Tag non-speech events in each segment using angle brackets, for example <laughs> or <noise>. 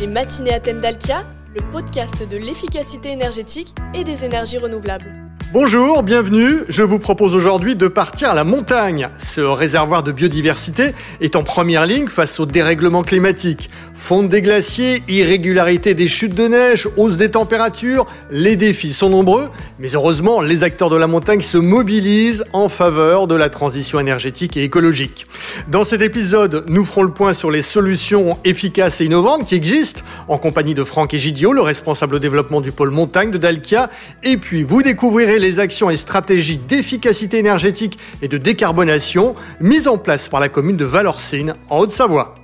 Les matinées à thème d'Alkia, le podcast de l'efficacité énergétique et des énergies renouvelables. Bonjour, bienvenue. Je vous propose aujourd'hui de partir à la montagne. Ce réservoir de biodiversité est en première ligne face au dérèglement climatique. Fonte des glaciers, irrégularité des chutes de neige, hausse des températures, les défis sont nombreux, mais heureusement, les acteurs de la montagne se mobilisent en faveur de la transition énergétique et écologique. Dans cet épisode, nous ferons le point sur les solutions efficaces et innovantes qui existent, en compagnie de Franck Egidio, le responsable développement du pôle montagne de Dalkia, et puis vous découvrirez les actions et stratégies d'efficacité énergétique et de décarbonation mises en place par la commune de Valorcine, en Haute-Savoie.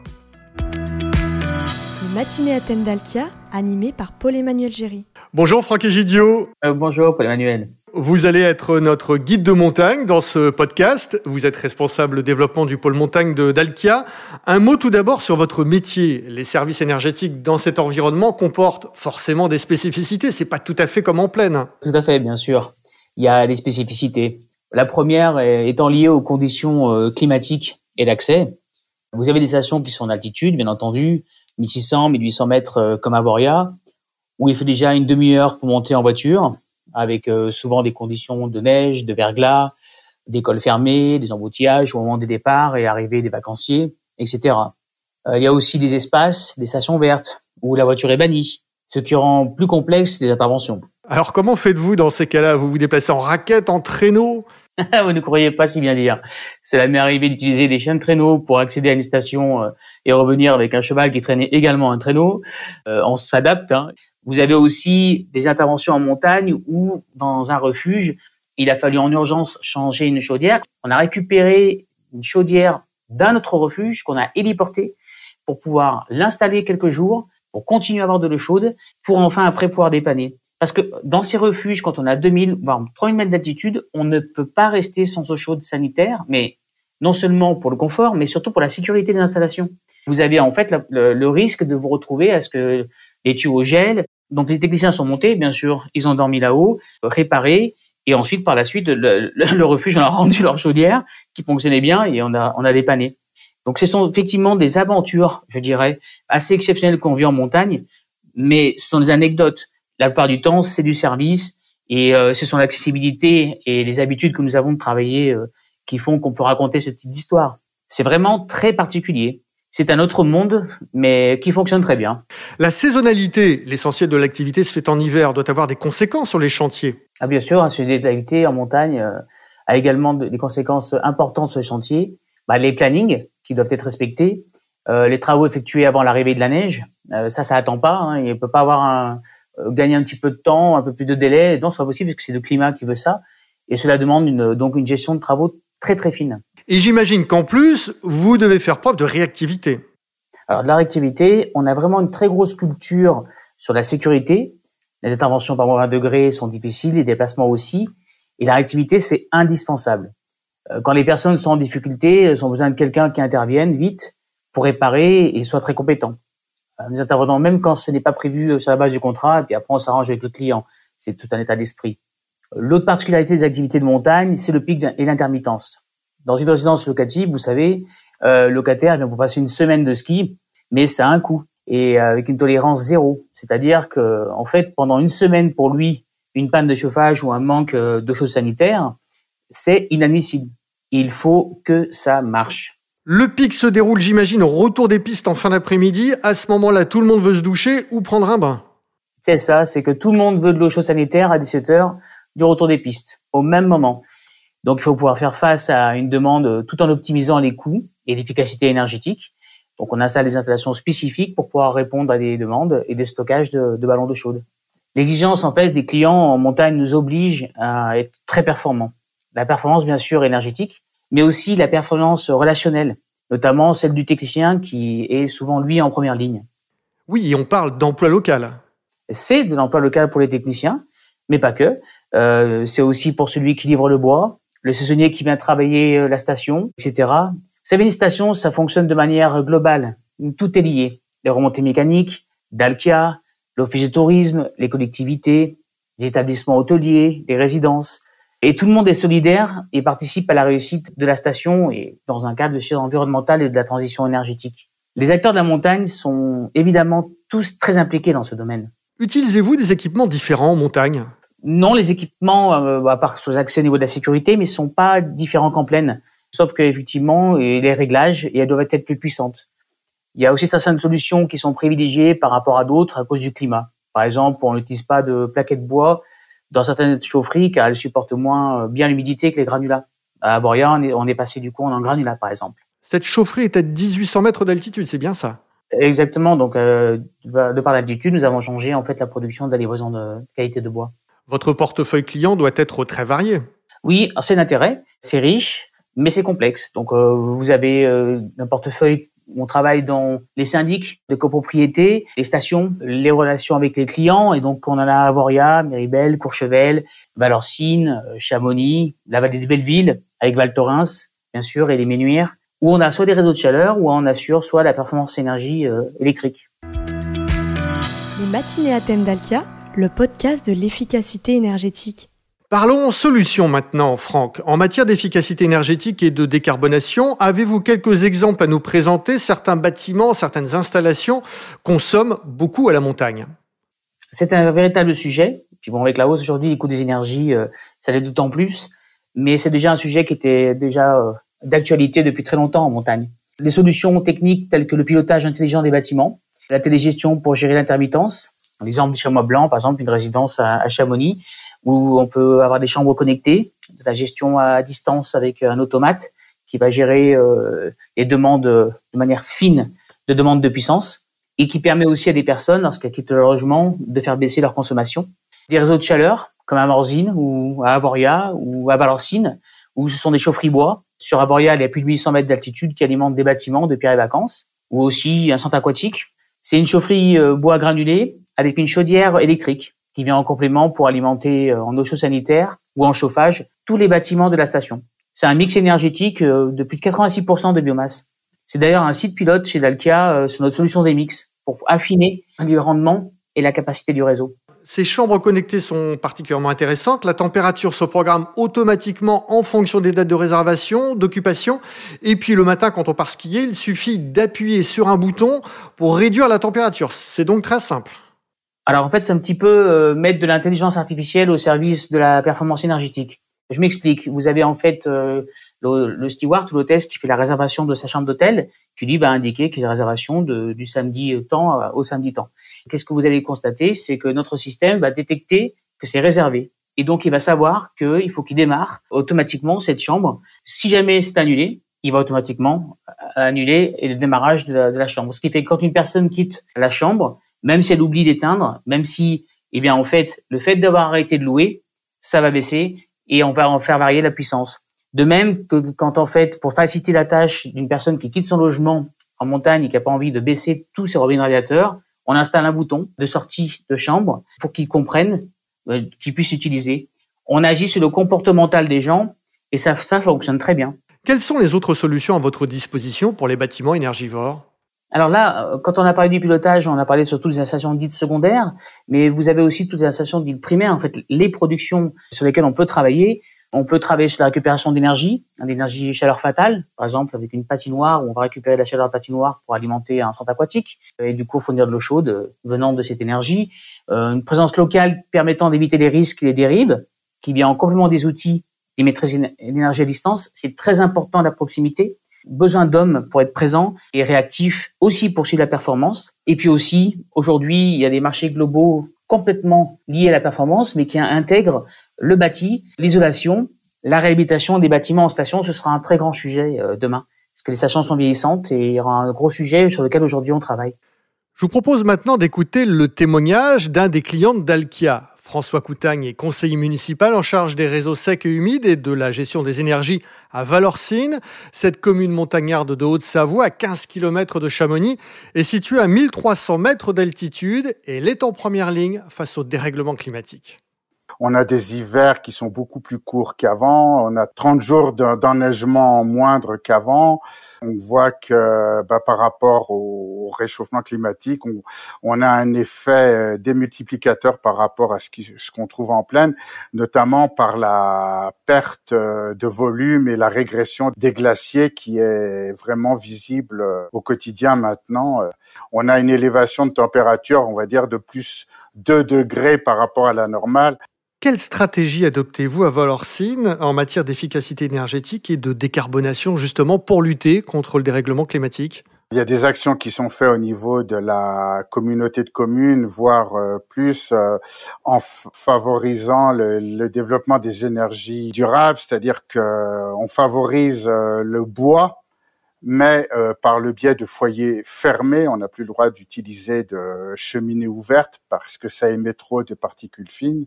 Matinée à thème d'Alkia, animé par Paul-Emmanuel Géry. Bonjour Franck Egidio. Euh, bonjour Paul-Emmanuel. Vous allez être notre guide de montagne dans ce podcast. Vous êtes responsable développement du pôle montagne de Dalkia. Un mot tout d'abord sur votre métier. Les services énergétiques dans cet environnement comportent forcément des spécificités. C'est pas tout à fait comme en plaine. Tout à fait, bien sûr. Il y a des spécificités. La première étant liée aux conditions euh, climatiques et d'accès. Vous avez des stations qui sont en altitude, bien entendu, 1600, 1800 mètres euh, comme à Boria, où il fait déjà une demi-heure pour monter en voiture avec euh, souvent des conditions de neige, de verglas, des cols fermés, des embouteillages au moment des départs et arrivées des vacanciers, etc. Il y a aussi des espaces, des stations vertes où la voiture est bannie, ce qui rend plus complexe les interventions. Alors comment faites-vous dans ces cas-là? Vous vous déplacez en raquette, en traîneau? <laughs> Vous ne croyez pas si bien dire. C'est la m'est arrivé d'utiliser des chiens de traîneau pour accéder à une station euh, et revenir avec un cheval qui traînait également un traîneau. on s'adapte. Hein. Vous avez aussi des interventions en montagne ou dans un refuge, il a fallu en urgence changer une chaudière. On a récupéré une chaudière d'un autre refuge qu'on a héliporté pour pouvoir l'installer quelques jours, pour continuer à avoir de l'eau chaude, pour enfin après pouvoir dépanner. Parce que dans ces refuges, quand on a 2000, voire 3000 mètres d'altitude, on ne peut pas rester sans eau chaude sanitaire, mais non seulement pour le confort, mais surtout pour la sécurité des installations. Vous avez en fait le, risque de vous retrouver à ce que les tuyaux gèlent, donc les techniciens sont montés, bien sûr, ils ont dormi là-haut, réparé, et ensuite par la suite le, <laughs> le, refuge on a rendu leur chaudière qui fonctionnait bien et on a on a dépanné. Donc ce sont effectivement des aventures, je dirais, assez exceptionnelles qu'on vit en montagne, mais ce sont des anecdotes. La plupart du temps, c'est du service et euh, ce sont l'accessibilité et les habitudes que nous avons de travailler euh, qui font qu'on peut raconter ce type d'histoire. C'est vraiment très particulier c'est un autre monde, mais qui fonctionne très bien. La saisonnalité, l'essentiel de l'activité se fait en hiver, doit avoir des conséquences sur les chantiers. Ah bien sûr, un d'activité en montagne euh, a également des conséquences importantes sur les chantiers. Bah, les plannings qui doivent être respectés, euh, les travaux effectués avant l'arrivée de la neige, euh, ça, ça attend pas. Hein, il ne peut pas avoir un, gagner un petit peu de temps, un peu plus de délai. Non, c'est pas possible parce que c'est le climat qui veut ça. Et cela demande une, donc une gestion de travaux très très fine. Et j'imagine qu'en plus, vous devez faire preuve de réactivité. Alors de la réactivité, on a vraiment une très grosse culture sur la sécurité. Les interventions par moins 20 degrés sont difficiles, les déplacements aussi. Et la réactivité, c'est indispensable. Euh, quand les personnes sont en difficulté, elles ont besoin de quelqu'un qui intervienne vite pour réparer et soit très compétent. Euh, nous intervenons même quand ce n'est pas prévu euh, sur la base du contrat, et puis après on s'arrange avec le client. C'est tout un état d'esprit. L'autre particularité des activités de montagne, c'est le pic et l'intermittence. Dans une résidence locative, vous savez, euh, locataire vient pour passer une semaine de ski, mais ça a un coût et avec une tolérance zéro. C'est-à-dire que, en fait, pendant une semaine pour lui, une panne de chauffage ou un manque euh, de choses sanitaires, c'est inadmissible. Il faut que ça marche. Le pic se déroule, j'imagine, au retour des pistes en fin d'après-midi. À ce moment-là, tout le monde veut se doucher ou prendre un bain. C'est ça, c'est que tout le monde veut de l'eau chaude sanitaire à 17 heures du retour des pistes au même moment. Donc, il faut pouvoir faire face à une demande tout en optimisant les coûts et l'efficacité énergétique. Donc, on installe des installations spécifiques pour pouvoir répondre à des demandes et des stockages de, ballons d'eau chaude. L'exigence, en fait, des clients en montagne nous oblige à être très performants. La performance, bien sûr, énergétique, mais aussi la performance relationnelle, notamment celle du technicien qui est souvent, lui, en première ligne. Oui, on parle d'emploi local. C'est de l'emploi local pour les techniciens, mais pas que. Euh, c'est aussi pour celui qui livre le bois, le saisonnier qui vient travailler euh, la station, etc. Vous savez, une station, ça fonctionne de manière globale. Tout est lié. Les remontées mécaniques, Dalkia, l'office de tourisme, les collectivités, les établissements hôteliers, les résidences. Et tout le monde est solidaire et participe à la réussite de la station et dans un cadre aussi environnemental et de la transition énergétique. Les acteurs de la montagne sont évidemment tous très impliqués dans ce domaine. Utilisez-vous des équipements différents en montagne? Non, les équipements, euh, à part sur l'accès au niveau de la sécurité, mais sont pas différents qu'en plaine. Sauf qu'effectivement, les réglages, elles doivent être plus puissantes. Il y a aussi certaines solutions qui sont privilégiées par rapport à d'autres à cause du climat. Par exemple, on n'utilise pas de plaquettes de bois dans certaines chaufferies car elles supportent moins euh, bien l'humidité que les granulats. À Boria, on est, passé du coup en granulat, par exemple. Cette chaufferie est à 1800 mètres d'altitude, c'est bien ça? Exactement. Donc, euh, de par l'altitude, nous avons changé en fait la production de la livraison de qualité de bois. Votre portefeuille client doit être très varié. Oui, c'est d'intérêt, c'est riche, mais c'est complexe. Donc, euh, vous avez euh, un portefeuille on travaille dans les syndics de copropriété, les stations, les relations avec les clients. Et donc, on en a à Avoria, Méribel, Courchevel, Valorcine, Chamonix, la vallée des Belleville, avec Val Thorens, bien sûr, et les Ménuires où on a soit des réseaux de chaleur, ou on assure soit la performance énergie euh, électrique. Les matinées à thème d'Alkia, le podcast de l'efficacité énergétique. Parlons solutions maintenant, Franck. En matière d'efficacité énergétique et de décarbonation, avez-vous quelques exemples à nous présenter? Certains bâtiments, certaines installations consomment beaucoup à la montagne. C'est un véritable sujet. Puis bon, avec la hausse aujourd'hui des coûts des énergies, euh, ça l'est d'autant plus. Mais c'est déjà un sujet qui était déjà euh, d'actualité depuis très longtemps en montagne. Des solutions techniques telles que le pilotage intelligent des bâtiments, la télégestion pour gérer l'intermittence, l'exemple du chamois blanc, par exemple, une résidence à, Chamonix, où on peut avoir des chambres connectées, de la gestion à distance avec un automate qui va gérer euh, les demandes de manière fine de demandes de puissance et qui permet aussi à des personnes, lorsqu'elles quittent leur logement, de faire baisser leur consommation. Des réseaux de chaleur, comme à Morzine ou à Avoria ou à Valorcine, où ce sont des chaufferies bois sur Aboria, il y a plus de 800 mètres d'altitude qui alimente des bâtiments de pierre et vacances, ou aussi un centre aquatique. C'est une chaufferie euh, bois granulé avec une chaudière électrique qui vient en complément pour alimenter euh, en eau chaude sanitaire ou en chauffage tous les bâtiments de la station. C'est un mix énergétique euh, de plus de 86% de biomasse. C'est d'ailleurs un site pilote chez Dalkia sur notre solution des mix pour affiner le rendement et la capacité du réseau. Ces chambres connectées sont particulièrement intéressantes. La température se programme automatiquement en fonction des dates de réservation, d'occupation. Et puis le matin, quand on part skier, il suffit d'appuyer sur un bouton pour réduire la température. C'est donc très simple. Alors en fait, c'est un petit peu euh, mettre de l'intelligence artificielle au service de la performance énergétique. Je m'explique. Vous avez en fait euh, le, steward ou l'hôtesse qui fait la réservation de sa chambre d'hôtel, qui lui va indiquer qu'il y a une réservation du samedi temps au samedi temps qu'est-ce que vous allez constater? C'est que notre système va détecter que c'est réservé. Et donc, il va savoir qu'il faut qu'il démarre automatiquement cette chambre. Si jamais c'est annulé, il va automatiquement annuler le démarrage de la, chambre. Ce qui fait que quand une personne quitte la chambre, même si elle oublie d'éteindre, même si, eh bien, en fait, le fait d'avoir arrêté de louer, ça va baisser et on va en faire varier la puissance. De même que quand, en fait, pour faciliter la tâche d'une personne qui quitte son logement en montagne et qui n'a pas envie de baisser tous ses robinets radiateurs, on installe un bouton de sortie de chambre pour qu'ils comprennent, euh, qu'ils puissent utiliser. On agit sur le comportemental des gens et ça, ça fonctionne très bien. Quelles sont les autres solutions à votre disposition pour les bâtiments énergivores? Alors là, euh, quand on a parlé du pilotage, on a parlé surtout des installations dites secondaires, mais vous avez aussi toutes les installations dites primaires, en fait, les productions sur lesquelles on peut travailler. On peut travailler sur la récupération d'énergie, d'énergie chaleur fatale, par exemple avec une patinoire où on va récupérer la chaleur de la patinoire pour alimenter un centre aquatique et du coup fournir de l'eau chaude euh, venant de cette énergie. Euh, une présence locale permettant d'éviter les risques et les dérives, qui vient en complément des outils des maîtrises d'énergie à distance. C'est très important la proximité. Besoin d'hommes pour être présents et réactifs aussi pour suivre la performance. Et puis aussi, aujourd'hui, il y a des marchés globaux complètement liés à la performance, mais qui intègrent le bâti, l'isolation, la réhabilitation des bâtiments en station, ce sera un très grand sujet euh, demain. Parce que les stations sont vieillissantes et il y aura un gros sujet sur lequel aujourd'hui on travaille. Je vous propose maintenant d'écouter le témoignage d'un des clients d'Alkia. François Coutagne est conseiller municipal en charge des réseaux secs et humides et de la gestion des énergies à Valorcine. Cette commune montagnarde de Haute-Savoie, à 15 km de Chamonix, est située à 1300 mètres d'altitude et elle est en première ligne face au dérèglement climatique. On a des hivers qui sont beaucoup plus courts qu'avant. On a 30 jours d'enneigement moindre qu'avant. On voit que bah, par rapport au réchauffement climatique, on, a un effet démultiplicateur par rapport à ce qu'on trouve en plaine, notamment par la perte de volume et la régression des glaciers qui est vraiment visible au quotidien maintenant. On a une élévation de température, on va dire, de plus 2 degrés par rapport à la normale. Quelle stratégie adoptez-vous à Valorcine en matière d'efficacité énergétique et de décarbonation justement pour lutter contre le dérèglement climatique? Il y a des actions qui sont faites au niveau de la communauté de communes, voire euh, plus euh, en favorisant le, développement des énergies durables, c'est-à-dire qu'on favorise euh, le bois mais euh, par le biais de foyers fermés, on n'a plus le droit d'utiliser de cheminées ouvertes parce que ça émet trop de particules fines.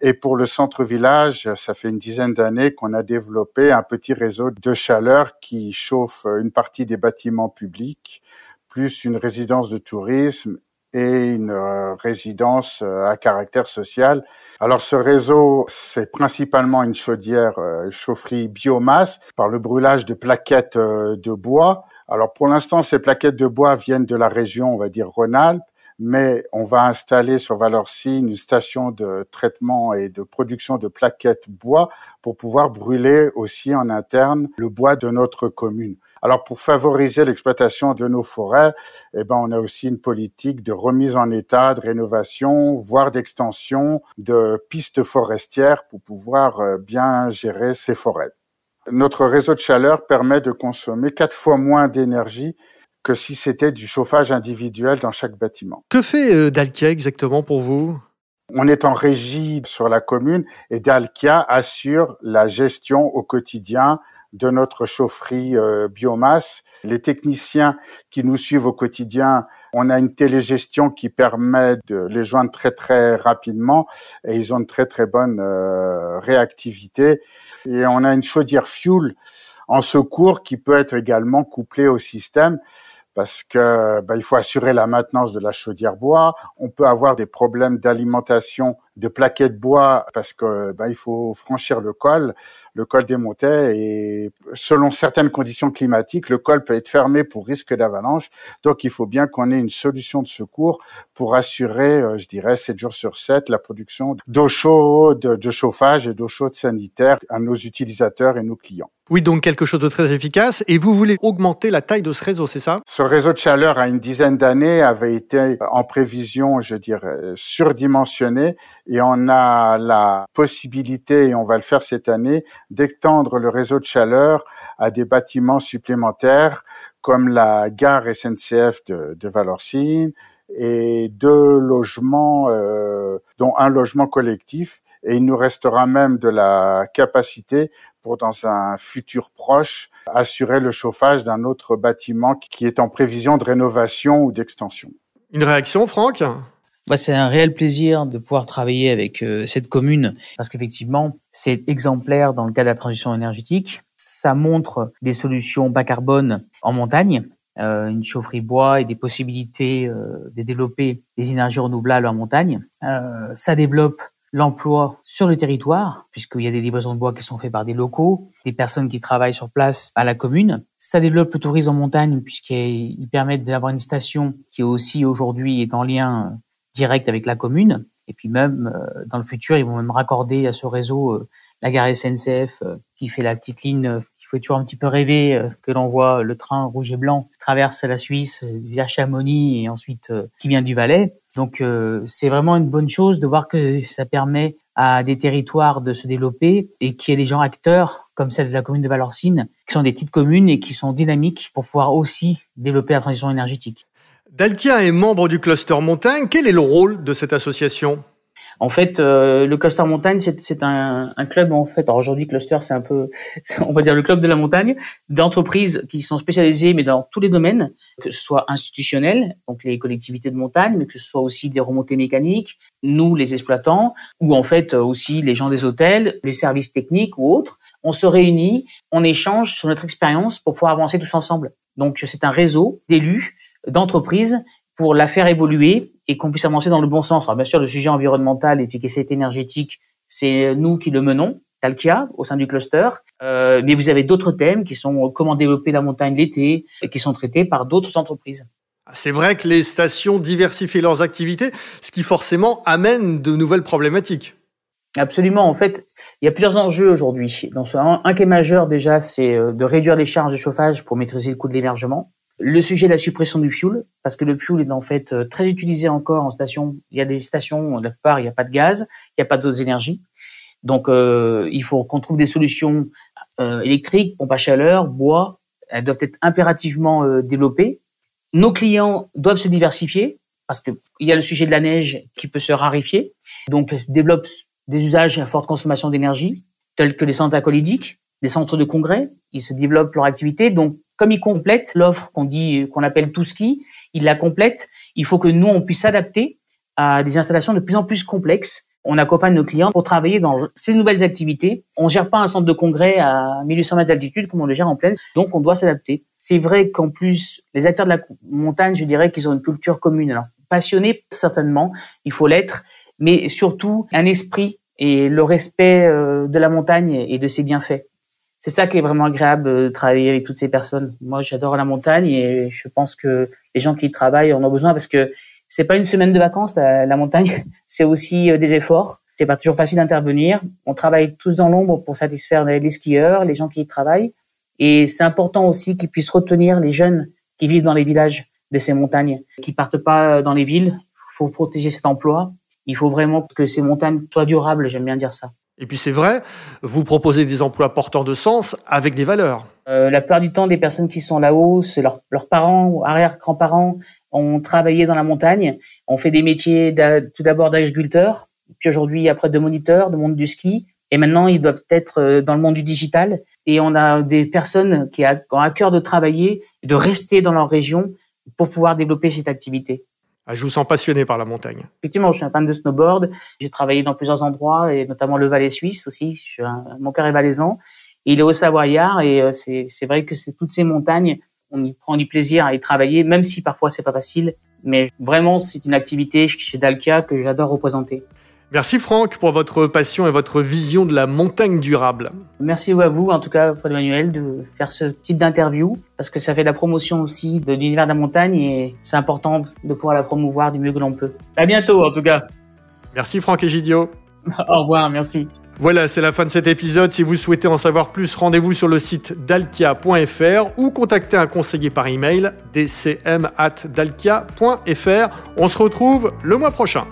Et pour le centre-village, ça fait une dizaine d'années qu'on a développé un petit réseau de chaleur qui chauffe une partie des bâtiments publics, plus une résidence de tourisme et une euh, résidence euh, à caractère social. Alors ce réseau, c'est principalement une chaudière, euh, chaufferie biomasse par le brûlage de plaquettes de bois. Alors pour l'instant, ces plaquettes de bois viennent de la région, on va dire Rhône-Alpes, mais on va installer sur Valorci une station de traitement et de production de plaquettes bois pour pouvoir brûler aussi en interne le bois de notre commune. Alors pour favoriser l'exploitation de nos forêts, eh ben on a aussi une politique de remise en état, de rénovation, voire d'extension de pistes forestières pour pouvoir euh, bien gérer ces forêts. Notre réseau de chaleur permet de consommer quatre fois moins d'énergie que si c'était du chauffage individuel dans chaque bâtiment. Que fait euh, Dalkia exactement pour vous? On est en régie sur la commune et Dalkia assure la gestion au quotidien de notre chaufferie euh, biomasse. Les techniciens qui nous suivent au quotidien, on a une télégestion qui permet de les joindre très très rapidement et ils ont une très très bonne euh, réactivité. Et on a une chaudière fuel en secours qui peut être également couplée au système parce que bah, il faut assurer la maintenance de la chaudière bois. On peut avoir des problèmes d'alimentation de plaquettes bois parce que bah, il faut franchir le col, le col des montées et selon certaines conditions climatiques, le col peut être fermé pour risque d'avalanche. Donc il faut bien qu'on ait une solution de secours pour assurer, euh, je dirais, 7 jours sur 7 la production d'eau chaude, de chauffage et d'eau chaude sanitaire à nos utilisateurs et nos clients. Oui, donc quelque chose de très efficace. Et vous voulez augmenter la taille de ce réseau, c'est ça? Ce réseau de chaleur, à une dizaine d'années, avait été en prévision, je dirais, surdimensionné. Et on a la possibilité, et on va le faire cette année, d'étendre le réseau de chaleur à des bâtiments supplémentaires comme la gare SNCF de, de Valorcine et deux logements, euh, dont un logement collectif. Et il nous restera même de la capacité pour dans un futur proche assurer le chauffage d'un autre bâtiment qui est en prévision de rénovation ou d'extension. Une réaction, Franck? Bah, c'est un réel plaisir de pouvoir travailler avec euh, cette commune parce qu'effectivement, c'est exemplaire dans le cas de la transition énergétique. Ça montre des solutions bas carbone en montagne, euh, une chaufferie bois et des possibilités euh, de développer des énergies renouvelables en montagne. ça développe l'emploi sur le territoire, puisqu'il y a des livraisons de bois qui sont faites par des locaux, des personnes qui travaillent sur place à la commune. Ça développe le tourisme en montagne, puisqu'il permet d'avoir une station qui aussi aujourd'hui est en lien euh, direct avec la commune. Et puis même euh, dans le futur, ils vont même raccorder à ce réseau euh, la gare SNCF qui fait la petite ligne qui fait toujours un petit peu rêver que l'on voit le train rouge et blanc qui traverse la Suisse via Chamonix et ensuite qui vient du Valais. Donc euh, c'est vraiment une bonne chose de voir que ça permet à des territoires de se développer et qu'il y ait des gens acteurs comme celle de la commune de Valorcine, qui sont des petites communes et qui sont dynamiques pour pouvoir aussi développer la transition énergétique. Dalkia est membre du cluster montagne. Quel est le rôle de cette association? En fait, euh, le cluster montagne, c'est un, un, club en fait. Alors aujourd'hui, cluster, c'est un peu, <laughs> on va dire le club de la montagne, d'entreprises qui sont spécialisées, mais dans tous les domaines, que ce soit institutionnel, donc les collectivités de montagne, mais que ce soit aussi des remontées mécaniques, nous les exploitants, ou en fait aussi les gens des hôtels, les services techniques ou autres. On se réunit, on échange sur notre expérience pour pouvoir avancer tous ensemble. Donc c'est un réseau d'élus, d'entreprises pour la faire évoluer et qu'on puisse avancer dans le bon sens. Alors bien sûr, le sujet environnemental, efficacité énergétique c'est nous qui le menons. Talkia au sein du cluster, euh, mais vous avez d'autres thèmes qui sont comment développer la montagne l'été et qui sont traités par d'autres entreprises. C'est vrai que les stations diversifient leurs activités, ce qui forcément amène de nouvelles problématiques. Absolument. En fait, il y a plusieurs enjeux aujourd'hui. Un, un qui est majeur déjà, c'est euh, de réduire les charges de chauffage pour maîtriser le coût de l'émergement. Le sujet de la suppression du fuel, parce que le fuel est en fait euh, très utilisé encore en station. Il y a des stations, la plupart, il n'y a pas de gaz, il n'y a pas d'autres énergies. Donc, euh, il faut qu'on trouve des solutions euh, électriques, pompes à chaleur, bois. Elles doivent être impérativement euh, développées. Nos clients doivent se diversifier parce qu'il y a le sujet de la neige qui peut se rarifier. Donc, se développent des usages à forte consommation d'énergie, tels que les centres acolydiques, des centres de congrès. Ils se développent leur activité. Donc, comme ils complètent l'offre qu'on dit, qu'on appelle tout ski, ils la complètent. Il faut que nous, on puisse s'adapter à des installations de plus en plus complexes on accompagne nos clients pour travailler dans ces nouvelles activités. On gère pas un centre de congrès à 1800 mètres d'altitude comme on le gère en plaine, donc on doit s'adapter. C'est vrai qu'en plus, les acteurs de la montagne, je dirais qu'ils ont une culture commune. Alors, passionnés, certainement, il faut l'être, mais surtout un esprit et le respect euh, de la montagne et de ses bienfaits. C'est ça qui est vraiment agréable de travailler avec toutes ces personnes. Moi, j'adore la montagne et je pense que les gens qui y travaillent en ont besoin parce que c'est pas une semaine de vacances la, montagne, <laughs> c'est aussi euh, des efforts. C'est pas toujours facile d'intervenir. On travaille tous dans l'ombre pour satisfaire les skieurs, les gens qui y travaillent, et c'est important aussi qu'ils puissent retenir les jeunes qui vivent dans les villages de ces montagnes, qui partent pas dans les villes. Il faut protéger cet emploi. Il faut vraiment que ces montagnes soient durables. J'aime bien dire ça. Et puis c'est vrai, vous proposez des emplois porteurs de sens avec des valeurs. Euh, la plupart du temps, des personnes qui sont là-haut, c'est leurs parents ou arrière-grands-parents on travaillait dans la montagne, on fait des métiers tout d'abord d'agriculteur, puis aujourd'hui après de moniteur, de monde du ski, et maintenant ils doivent être euh, dans le monde du digital. Et on a des personnes qui ont à cœur de travailler, de rester dans leur région pour pouvoir développer cette activité. Ah, je vous sens passionné par la montagne. Effectivement, je suis un fan de snowboard. J'ai travaillé dans plusieurs endroits, et notamment le Valais suisse aussi. Mon cœur est valaisan. Il est au Savoyard, et euh, c'est vrai que c'est toutes ces montagnes on y prend du plaisir à y travailler, même si parfois c'est pas facile. Mais vraiment, c'est une activité chez Dalkia que j'adore représenter. Merci Franck pour votre passion et votre vision de la montagne durable. Merci à vous, en tout cas, Paul Emmanuel, de faire ce type d'interview, parce que ça fait la promotion aussi de l'univers de la montagne et c'est important de pouvoir la promouvoir du mieux que l'on peut. À bientôt, en tout cas. Merci Franck et Gidio. <laughs> Au revoir, merci. Voilà, c'est la fin de cet épisode. Si vous souhaitez en savoir plus, rendez-vous sur le site dalkia.fr ou contactez un conseiller par email dcm@dalkia.fr. On se retrouve le mois prochain.